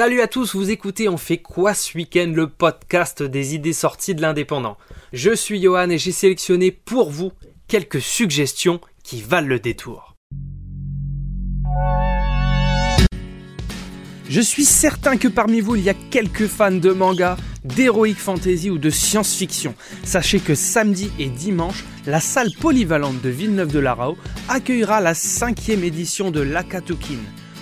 Salut à tous, vous écoutez On fait quoi ce week-end, le podcast des idées sorties de l'indépendant. Je suis Johan et j'ai sélectionné pour vous quelques suggestions qui valent le détour. Je suis certain que parmi vous, il y a quelques fans de manga, d'heroic fantasy ou de science-fiction. Sachez que samedi et dimanche, la salle polyvalente de Villeneuve-de-Larao accueillera la cinquième édition de l'Akatukin.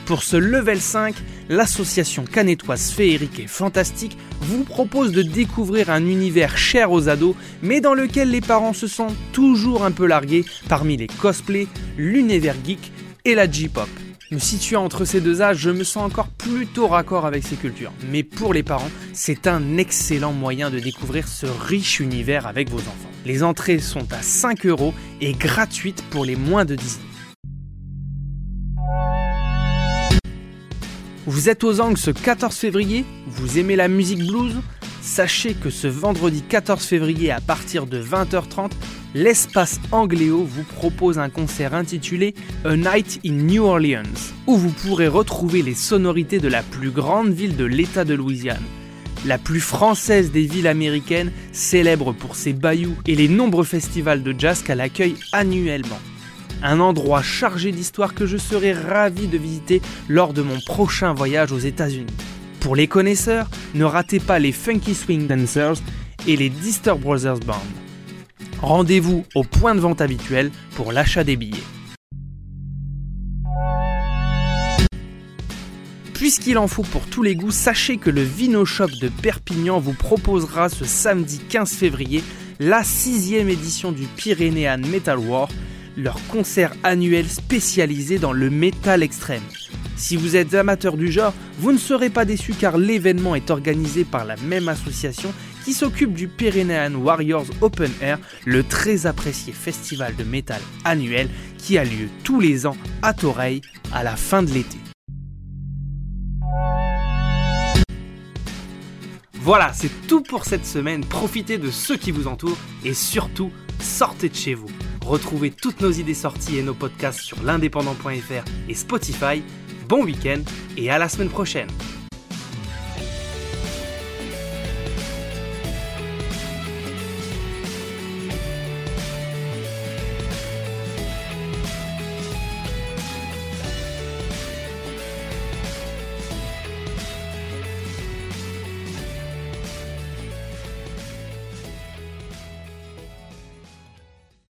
Pour ce level 5, l'association canétoise féerique et fantastique vous propose de découvrir un univers cher aux ados, mais dans lequel les parents se sentent toujours un peu largués parmi les cosplays, l'univers geek et la J-pop. Me situant entre ces deux âges, je me sens encore plutôt raccord avec ces cultures. Mais pour les parents, c'est un excellent moyen de découvrir ce riche univers avec vos enfants. Les entrées sont à 5 euros et gratuites pour les moins de 10 ans. Vous êtes aux Angles ce 14 février Vous aimez la musique blues? Sachez que ce vendredi 14 février à partir de 20h30, l'espace Angléo vous propose un concert intitulé A Night in New Orleans, où vous pourrez retrouver les sonorités de la plus grande ville de l'État de Louisiane. La plus française des villes américaines, célèbre pour ses bayous et les nombreux festivals de jazz qu'elle accueille annuellement. Un endroit chargé d'histoire que je serai ravi de visiter lors de mon prochain voyage aux États-Unis. Pour les connaisseurs, ne ratez pas les Funky Swing Dancers et les Disturb Brothers Band. Rendez-vous au point de vente habituel pour l'achat des billets. Puisqu'il en faut pour tous les goûts, sachez que le Vino Shop de Perpignan vous proposera ce samedi 15 février la sixième édition du Pyrénéan Metal War, leur concert annuel spécialisé dans le métal extrême. Si vous êtes amateur du genre, vous ne serez pas déçu car l'événement est organisé par la même association qui s'occupe du Pyrenean Warriors Open Air, le très apprécié festival de métal annuel qui a lieu tous les ans à Toreil à la fin de l'été. Voilà, c'est tout pour cette semaine. Profitez de ceux qui vous entourent et surtout, sortez de chez vous. Retrouvez toutes nos idées sorties et nos podcasts sur l'indépendant.fr et Spotify. Bon week-end et à la semaine prochaine.